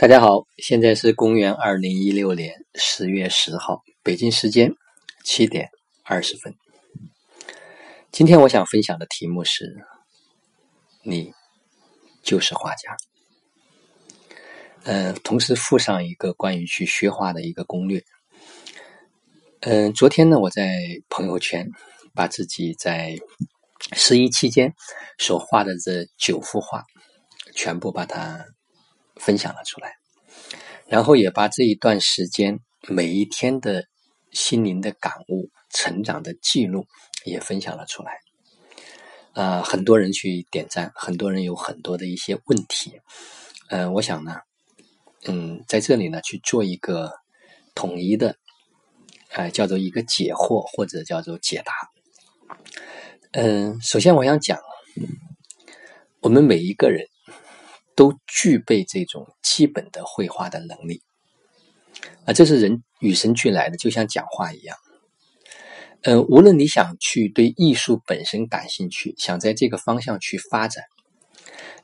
大家好，现在是公元二零一六年十月十号，北京时间七点二十分。今天我想分享的题目是：你就是画家。嗯，同时附上一个关于去学画的一个攻略。嗯，昨天呢，我在朋友圈把自己在十一期间所画的这九幅画全部把它。分享了出来，然后也把这一段时间每一天的心灵的感悟、成长的记录也分享了出来。啊，很多人去点赞，很多人有很多的一些问题。嗯，我想呢，嗯，在这里呢去做一个统一的，哎，叫做一个解惑或者叫做解答。嗯，首先我想讲，我们每一个人。都具备这种基本的绘画的能力啊，这是人与生俱来的，就像讲话一样。嗯，无论你想去对艺术本身感兴趣，想在这个方向去发展，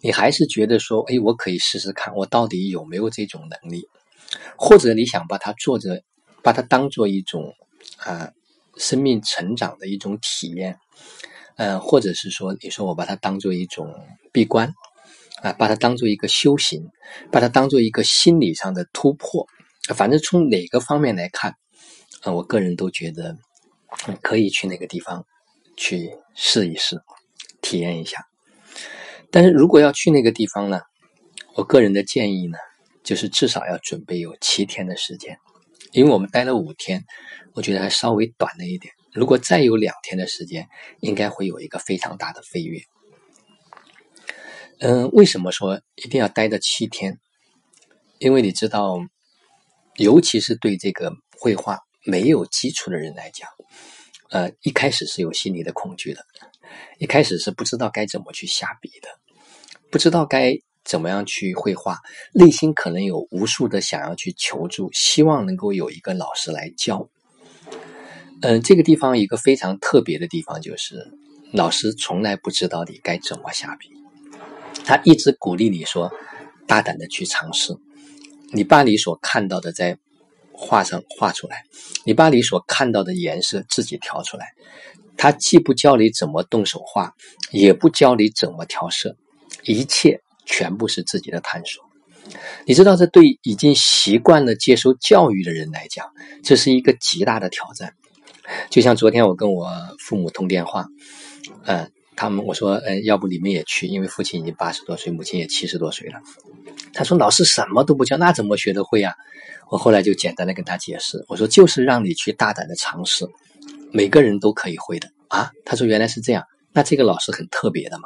你还是觉得说，哎，我可以试试看，我到底有没有这种能力？或者你想把它做着，把它当做一种啊生命成长的一种体验，嗯，或者是说，你说我把它当做一种闭关。啊，把它当做一个修行，把它当做一个心理上的突破，反正从哪个方面来看，啊，我个人都觉得可以去那个地方去试一试，体验一下。但是如果要去那个地方呢，我个人的建议呢，就是至少要准备有七天的时间，因为我们待了五天，我觉得还稍微短了一点。如果再有两天的时间，应该会有一个非常大的飞跃。嗯，为什么说一定要待的七天？因为你知道，尤其是对这个绘画没有基础的人来讲，呃，一开始是有心理的恐惧的，一开始是不知道该怎么去下笔的，不知道该怎么样去绘画，内心可能有无数的想要去求助，希望能够有一个老师来教。嗯，这个地方一个非常特别的地方就是，老师从来不知道你该怎么下笔。他一直鼓励你说，大胆的去尝试，你把你所看到的在画上画出来，你把你所看到的颜色自己调出来。他既不教你怎么动手画，也不教你怎么调色，一切全部是自己的探索。你知道，这对已经习惯了接受教育的人来讲，这是一个极大的挑战。就像昨天我跟我父母通电话，嗯。他们我说，嗯，要不你们也去，因为父亲已经八十多岁，母亲也七十多岁了。他说老师什么都不教，那怎么学得会呀？我后来就简单的跟他解释，我说就是让你去大胆的尝试，每个人都可以会的啊。他说原来是这样，那这个老师很特别的嘛。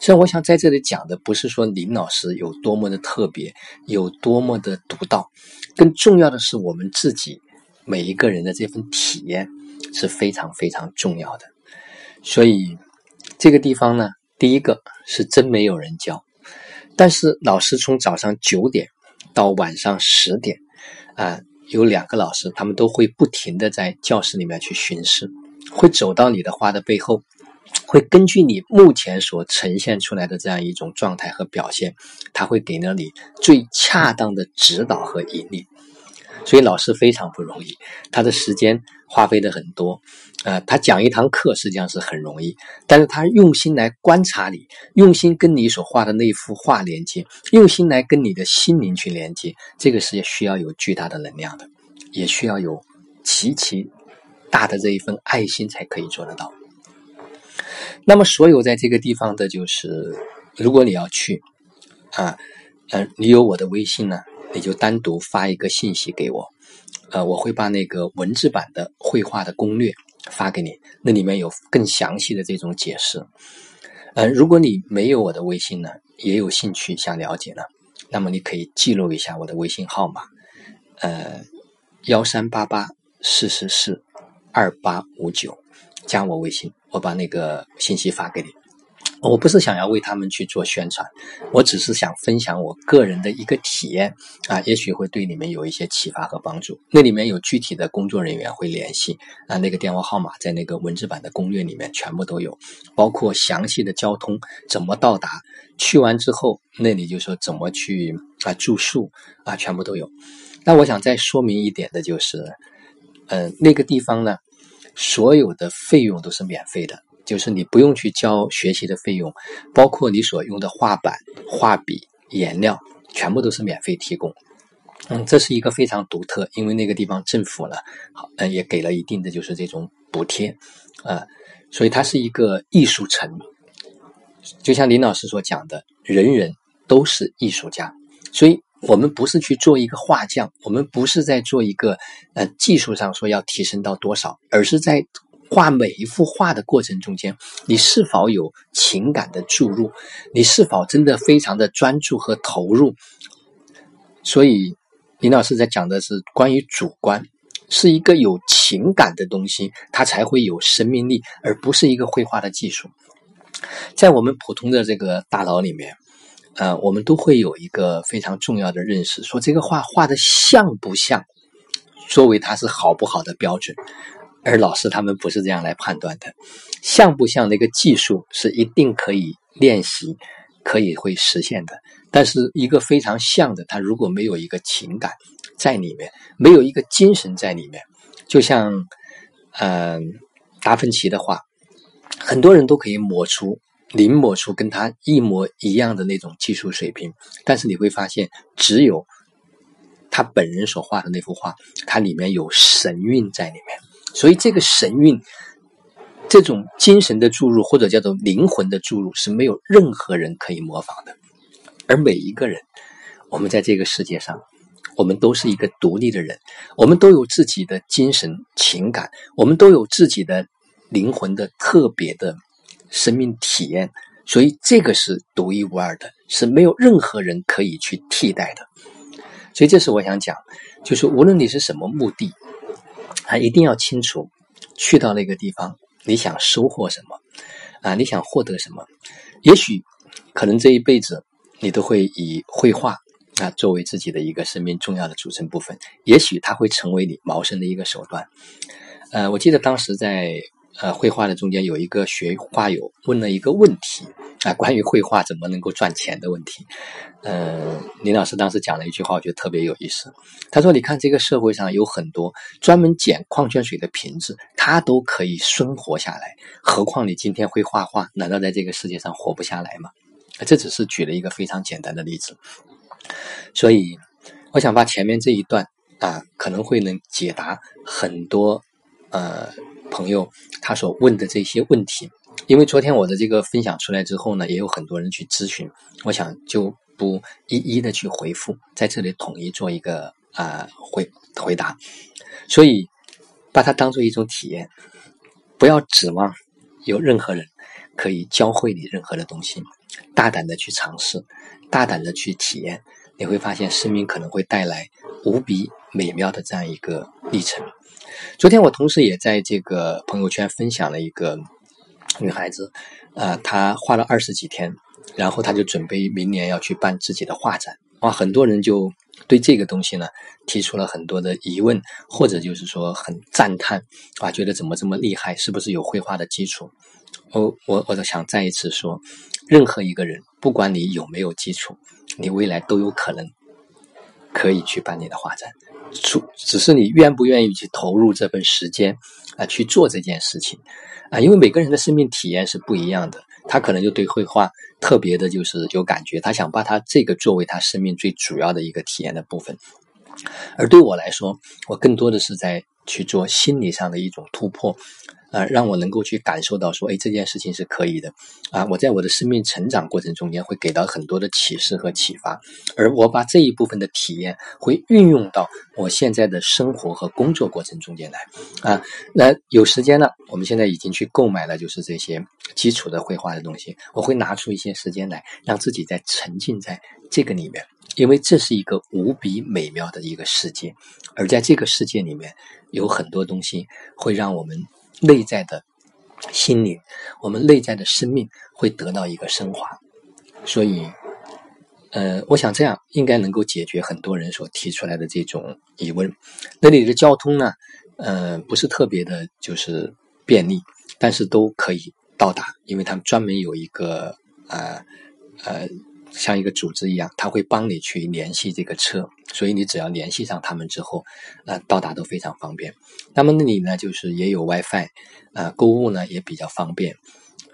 所以我想在这里讲的不是说林老师有多么的特别，有多么的独到，更重要的是我们自己每一个人的这份体验是非常非常重要的，所以。这个地方呢，第一个是真没有人教，但是老师从早上九点到晚上十点，啊，有两个老师，他们都会不停的在教室里面去巡视，会走到你的画的背后，会根据你目前所呈现出来的这样一种状态和表现，他会给了你最恰当的指导和引领。所以老师非常不容易，他的时间花费的很多，呃，他讲一堂课实际上是很容易，但是他用心来观察你，用心跟你所画的那幅画连接，用心来跟你的心灵去连接，这个是需要有巨大的能量的，也需要有极其大的这一份爱心才可以做得到。那么，所有在这个地方的，就是如果你要去，啊，嗯，你有我的微信呢？你就单独发一个信息给我，呃，我会把那个文字版的绘画的攻略发给你，那里面有更详细的这种解释。嗯，如果你没有我的微信呢，也有兴趣想了解呢，那么你可以记录一下我的微信号码，呃，幺三八八四四四二八五九，加我微信，我把那个信息发给你。我不是想要为他们去做宣传，我只是想分享我个人的一个体验啊，也许会对你们有一些启发和帮助。那里面有具体的工作人员会联系啊，那个电话号码在那个文字版的攻略里面全部都有，包括详细的交通怎么到达，去完之后那里就说怎么去啊住宿啊，全部都有。那我想再说明一点的就是，嗯，那个地方呢，所有的费用都是免费的。就是你不用去交学习的费用，包括你所用的画板、画笔、颜料，全部都是免费提供。嗯，这是一个非常独特，因为那个地方政府呢，好，嗯，也给了一定的就是这种补贴，啊，所以它是一个艺术城。就像林老师所讲的，人人都是艺术家，所以我们不是去做一个画匠，我们不是在做一个呃技术上说要提升到多少，而是在。画每一幅画的过程中间，你是否有情感的注入？你是否真的非常的专注和投入？所以，林老师在讲的是关于主观，是一个有情感的东西，它才会有生命力，而不是一个绘画的技术。在我们普通的这个大脑里面，呃，我们都会有一个非常重要的认识：说这个画画的像不像，作为它是好不好的标准。而老师他们不是这样来判断的，像不像那个技术是一定可以练习，可以会实现的。但是一个非常像的，它如果没有一个情感在里面，没有一个精神在里面，就像嗯达芬奇的画，很多人都可以抹出临摹出跟他一模一样的那种技术水平，但是你会发现，只有他本人所画的那幅画，它里面有神韵在里面。所以，这个神韵，这种精神的注入，或者叫做灵魂的注入，是没有任何人可以模仿的。而每一个人，我们在这个世界上，我们都是一个独立的人，我们都有自己的精神情感，我们都有自己的灵魂的特别的生命体验。所以，这个是独一无二的，是没有任何人可以去替代的。所以，这是我想讲，就是无论你是什么目的。他一定要清楚，去到那个地方，你想收获什么啊？你想获得什么？也许可能这一辈子你都会以绘画啊作为自己的一个生命重要的组成部分。也许它会成为你谋生的一个手段。呃，我记得当时在呃绘画的中间有一个学画友问了一个问题。啊，关于绘画怎么能够赚钱的问题，嗯，林老师当时讲了一句话，我觉得特别有意思。他说：“你看这个社会上有很多专门捡矿泉水的瓶子，它都可以生活下来，何况你今天会画画，难道在这个世界上活不下来吗？”这只是举了一个非常简单的例子。所以，我想把前面这一段啊，可能会能解答很多呃朋友他所问的这些问题。因为昨天我的这个分享出来之后呢，也有很多人去咨询，我想就不一一的去回复，在这里统一做一个啊回回答。所以把它当做一种体验，不要指望有任何人可以教会你任何的东西，大胆的去尝试，大胆的去体验，你会发现生命可能会带来无比美妙的这样一个历程。昨天我同时也在这个朋友圈分享了一个。女孩子，啊，她画了二十几天，然后她就准备明年要去办自己的画展。哇，很多人就对这个东西呢提出了很多的疑问，或者就是说很赞叹，啊，觉得怎么这么厉害？是不是有绘画的基础？我我我想再一次说，任何一个人，不管你有没有基础，你未来都有可能可以去办你的画展，只只是你愿不愿意去投入这份时间啊去做这件事情。啊，因为每个人的生命体验是不一样的，他可能就对绘画特别的，就是有感觉，他想把他这个作为他生命最主要的一个体验的部分。而对我来说，我更多的是在去做心理上的一种突破。啊，让我能够去感受到说，哎，这件事情是可以的，啊，我在我的生命成长过程中间会给到很多的启示和启发，而我把这一部分的体验会运用到我现在的生活和工作过程中间来，啊，那有时间了，我们现在已经去购买了就是这些基础的绘画的东西，我会拿出一些时间来，让自己在沉浸在这个里面，因为这是一个无比美妙的一个世界，而在这个世界里面有很多东西会让我们。内在的心灵，我们内在的生命会得到一个升华。所以，呃，我想这样应该能够解决很多人所提出来的这种疑问。那里的交通呢，呃，不是特别的，就是便利，但是都可以到达，因为他们专门有一个呃呃。像一个组织一样，他会帮你去联系这个车，所以你只要联系上他们之后，呃，到达都非常方便。那么那里呢，就是也有 WiFi，呃，购物呢也比较方便，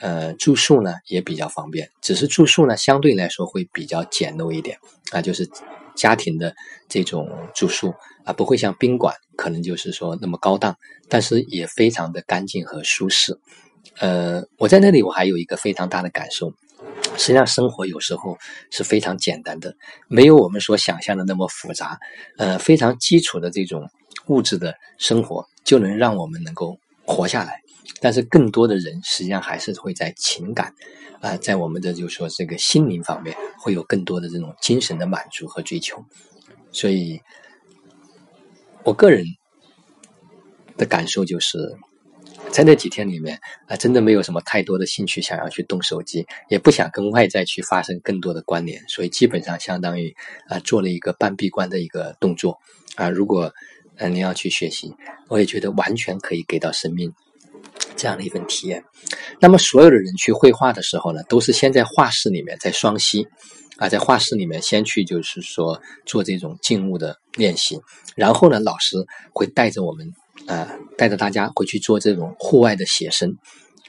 呃，住宿呢也比较方便。只是住宿呢相对来说会比较简陋一点啊，就是家庭的这种住宿啊，不会像宾馆可能就是说那么高档，但是也非常的干净和舒适。呃，我在那里我还有一个非常大的感受。实际上，生活有时候是非常简单的，没有我们所想象的那么复杂。呃，非常基础的这种物质的生活，就能让我们能够活下来。但是，更多的人实际上还是会在情感啊，在我们的就是说这个心灵方面，会有更多的这种精神的满足和追求。所以，我个人的感受就是。在那几天里面啊，真的没有什么太多的兴趣想要去动手机，也不想跟外在去发生更多的关联，所以基本上相当于啊做了一个半闭关的一个动作啊。如果呃你要去学习，我也觉得完全可以给到生命这样的一份体验。那么所有的人去绘画的时候呢，都是先在画室里面在双溪啊，在画室里面先去就是说做这种静物的练习，然后呢，老师会带着我们。呃，带着大家会去做这种户外的写生，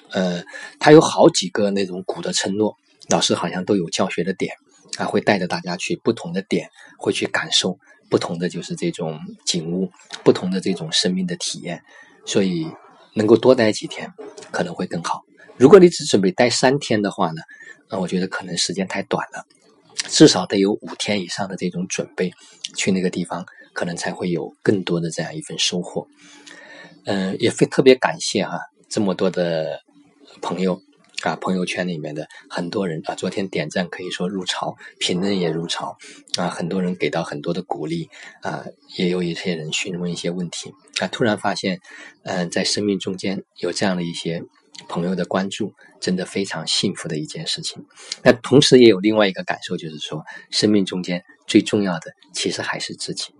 呃，他有好几个那种鼓的承诺，老师好像都有教学的点啊，会带着大家去不同的点，会去感受不同的就是这种景物，不同的这种生命的体验，所以能够多待几天可能会更好。如果你只准备待三天的话呢，那我觉得可能时间太短了，至少得有五天以上的这种准备去那个地方，可能才会有更多的这样一份收获。嗯，也非特别感谢哈，这么多的朋友啊，朋友圈里面的很多人啊，昨天点赞可以说如潮，评论也如潮啊，很多人给到很多的鼓励啊，也有一些人询问一些问题啊，突然发现，嗯，在生命中间有这样的一些朋友的关注，真的非常幸福的一件事情。那同时也有另外一个感受，就是说，生命中间最重要的其实还是自己，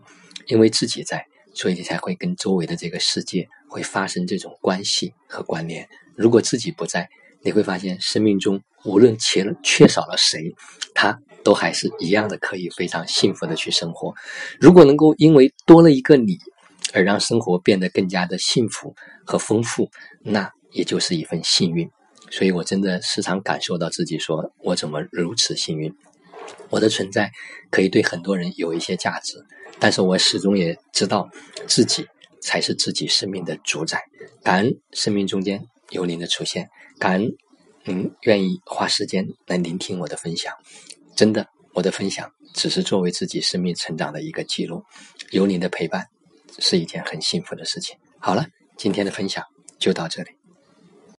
因为自己在。所以你才会跟周围的这个世界会发生这种关系和关联。如果自己不在，你会发现生命中无论缺缺少了谁，他都还是一样的可以非常幸福的去生活。如果能够因为多了一个你，而让生活变得更加的幸福和丰富，那也就是一份幸运。所以我真的时常感受到自己说，我怎么如此幸运？我的存在可以对很多人有一些价值。但是我始终也知道，自己才是自己生命的主宰。感恩生命中间有您的出现，感恩您愿意花时间来聆听我的分享。真的，我的分享只是作为自己生命成长的一个记录。有您的陪伴，是一件很幸福的事情。好了，今天的分享就到这里。